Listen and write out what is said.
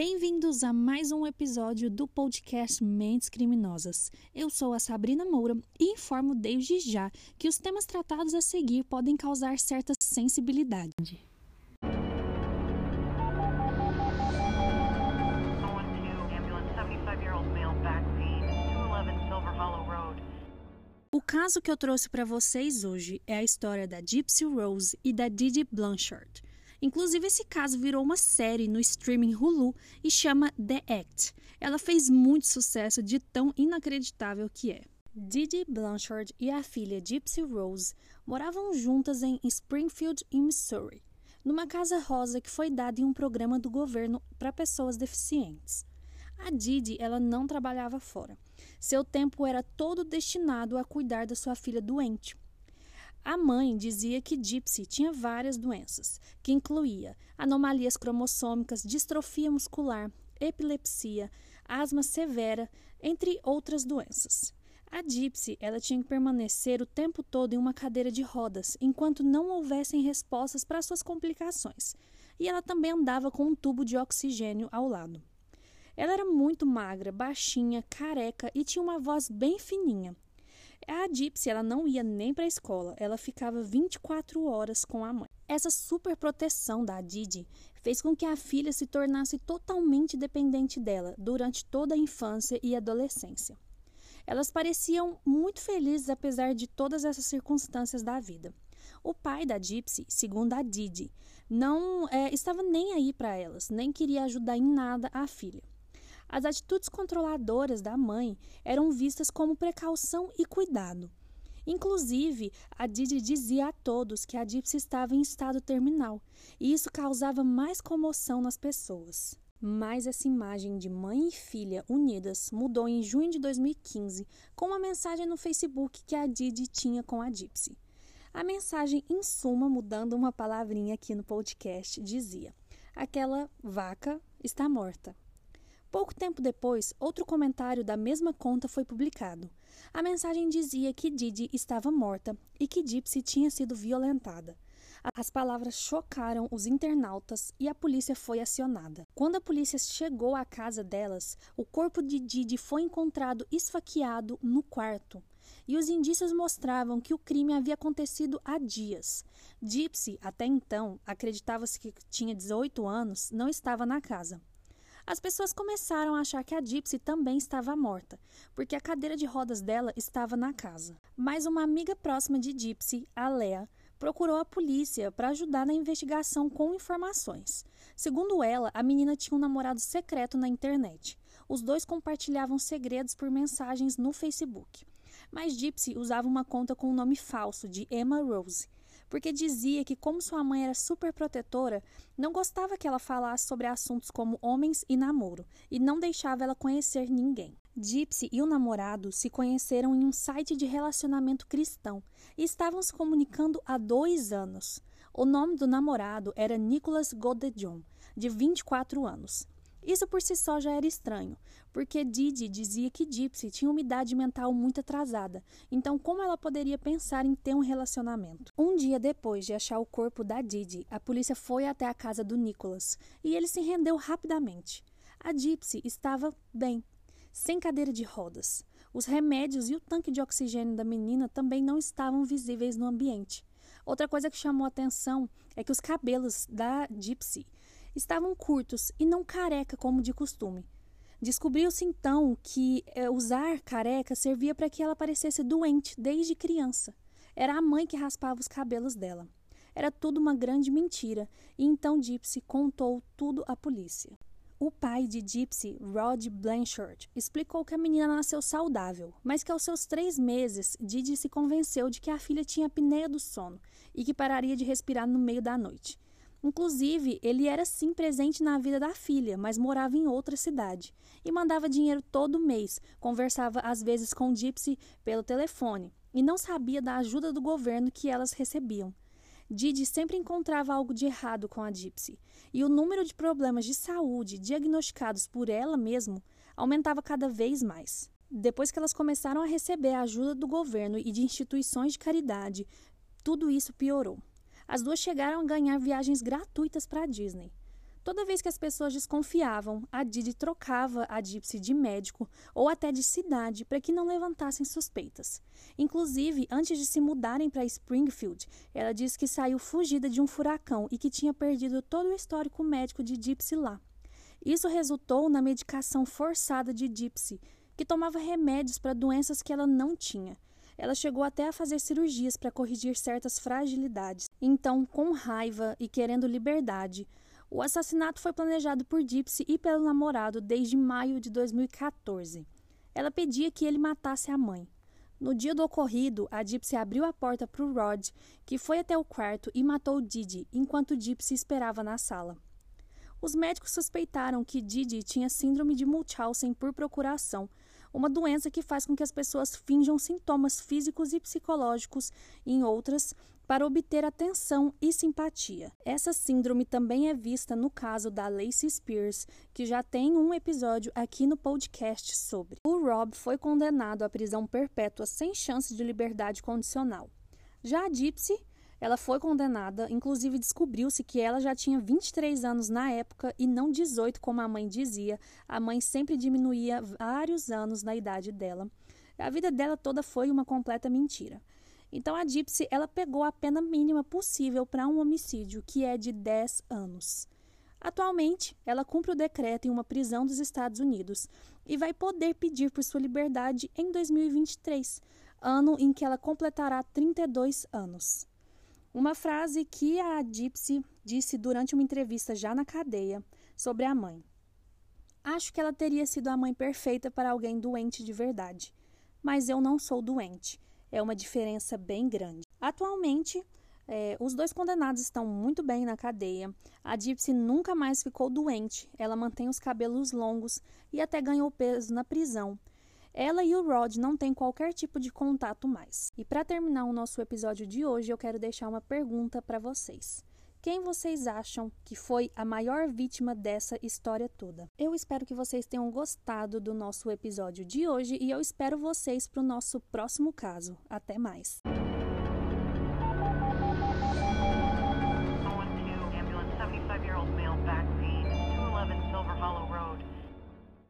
Bem-vindos a mais um episódio do podcast Mentes Criminosas. Eu sou a Sabrina Moura e informo desde já que os temas tratados a seguir podem causar certa sensibilidade. O caso que eu trouxe para vocês hoje é a história da Gypsy Rose e da Didi Blanchard. Inclusive, esse caso virou uma série no streaming Hulu e chama The Act. Ela fez muito sucesso de tão inacreditável que é. Didi Blanchard e a filha Gypsy Rose moravam juntas em Springfield, em Missouri, numa casa rosa que foi dada em um programa do governo para pessoas deficientes. A Didi, ela não trabalhava fora. Seu tempo era todo destinado a cuidar da sua filha doente. A mãe dizia que Gypsy tinha várias doenças, que incluía anomalias cromossômicas, distrofia muscular, epilepsia, asma severa, entre outras doenças. A Gypsy ela tinha que permanecer o tempo todo em uma cadeira de rodas, enquanto não houvessem respostas para suas complicações. E ela também andava com um tubo de oxigênio ao lado. Ela era muito magra, baixinha, careca e tinha uma voz bem fininha. A Gypsy ela não ia nem para a escola, ela ficava 24 horas com a mãe. Essa super proteção da Didi fez com que a filha se tornasse totalmente dependente dela durante toda a infância e adolescência. Elas pareciam muito felizes apesar de todas essas circunstâncias da vida. O pai da Gypsy, segundo a Didi, não é, estava nem aí para elas, nem queria ajudar em nada a filha. As atitudes controladoras da mãe eram vistas como precaução e cuidado. Inclusive, a Didi dizia a todos que a Gypsy estava em estado terminal, e isso causava mais comoção nas pessoas. Mas essa imagem de mãe e filha unidas mudou em junho de 2015 com uma mensagem no Facebook que a Didi tinha com a Gypsy. A mensagem, em suma, mudando uma palavrinha aqui no podcast, dizia: Aquela vaca está morta. Pouco tempo depois, outro comentário da mesma conta foi publicado. A mensagem dizia que Didi estava morta e que Gypsy tinha sido violentada. As palavras chocaram os internautas e a polícia foi acionada. Quando a polícia chegou à casa delas, o corpo de Didi foi encontrado esfaqueado no quarto. E os indícios mostravam que o crime havia acontecido há dias. Gypsy, até então, acreditava-se que tinha 18 anos, não estava na casa. As pessoas começaram a achar que a Gypsy também estava morta, porque a cadeira de rodas dela estava na casa. Mas uma amiga próxima de Gypsy, a Lea, procurou a polícia para ajudar na investigação com informações. Segundo ela, a menina tinha um namorado secreto na internet. Os dois compartilhavam segredos por mensagens no Facebook. Mas Gypsy usava uma conta com o um nome falso de Emma Rose porque dizia que, como sua mãe era super protetora, não gostava que ela falasse sobre assuntos como homens e namoro, e não deixava ela conhecer ninguém. Gypsy e o namorado se conheceram em um site de relacionamento cristão e estavam se comunicando há dois anos. O nome do namorado era Nicholas Godejon, de 24 anos. Isso por si só já era estranho, porque Didi dizia que Gypsy tinha uma idade mental muito atrasada, então como ela poderia pensar em ter um relacionamento? Um dia depois de achar o corpo da Didi, a polícia foi até a casa do Nicholas e ele se rendeu rapidamente. A Gypsy estava bem, sem cadeira de rodas. Os remédios e o tanque de oxigênio da menina também não estavam visíveis no ambiente. Outra coisa que chamou atenção é que os cabelos da Gypsy estavam curtos e não careca como de costume. Descobriu-se então que é, usar careca servia para que ela parecesse doente desde criança. Era a mãe que raspava os cabelos dela. Era tudo uma grande mentira, e então Gypsy contou tudo à polícia. O pai de Gypsy, Rod Blanchard, explicou que a menina nasceu saudável, mas que aos seus três meses, Didi se convenceu de que a filha tinha apneia do sono e que pararia de respirar no meio da noite. Inclusive, ele era sim presente na vida da filha, mas morava em outra cidade e mandava dinheiro todo mês, conversava às vezes com Gypsy pelo telefone e não sabia da ajuda do governo que elas recebiam. Didi sempre encontrava algo de errado com a Gypsy, e o número de problemas de saúde diagnosticados por ela mesma aumentava cada vez mais. Depois que elas começaram a receber a ajuda do governo e de instituições de caridade, tudo isso piorou. As duas chegaram a ganhar viagens gratuitas para a Disney. Toda vez que as pessoas desconfiavam, a Didi trocava a Gypsy de médico ou até de cidade para que não levantassem suspeitas. Inclusive, antes de se mudarem para Springfield, ela disse que saiu fugida de um furacão e que tinha perdido todo o histórico médico de Gypsy lá. Isso resultou na medicação forçada de Gypsy, que tomava remédios para doenças que ela não tinha. Ela chegou até a fazer cirurgias para corrigir certas fragilidades. Então, com raiva e querendo liberdade, o assassinato foi planejado por Gypsy e pelo namorado desde maio de 2014. Ela pedia que ele matasse a mãe. No dia do ocorrido, a Gypsy abriu a porta para o Rod, que foi até o quarto e matou Didi, enquanto Gypsy esperava na sala. Os médicos suspeitaram que Didi tinha síndrome de Munchausen por procuração, uma doença que faz com que as pessoas finjam sintomas físicos e psicológicos em outras para obter atenção e simpatia. Essa síndrome também é vista no caso da Lacey Spears, que já tem um episódio aqui no podcast sobre. O Rob foi condenado à prisão perpétua sem chance de liberdade condicional. Já a Gypsy ela foi condenada, inclusive descobriu-se que ela já tinha 23 anos na época e não 18, como a mãe dizia. A mãe sempre diminuía vários anos na idade dela. A vida dela toda foi uma completa mentira. Então a Gypsy, ela pegou a pena mínima possível para um homicídio, que é de 10 anos. Atualmente, ela cumpre o decreto em uma prisão dos Estados Unidos e vai poder pedir por sua liberdade em 2023, ano em que ela completará 32 anos. Uma frase que a Gypsy disse durante uma entrevista já na cadeia sobre a mãe. Acho que ela teria sido a mãe perfeita para alguém doente de verdade, mas eu não sou doente. É uma diferença bem grande. Atualmente, é, os dois condenados estão muito bem na cadeia. A Gypsy nunca mais ficou doente. Ela mantém os cabelos longos e até ganhou peso na prisão. Ela e o Rod não têm qualquer tipo de contato mais. E para terminar o nosso episódio de hoje, eu quero deixar uma pergunta para vocês. Quem vocês acham que foi a maior vítima dessa história toda? Eu espero que vocês tenham gostado do nosso episódio de hoje e eu espero vocês para o nosso próximo caso. Até mais!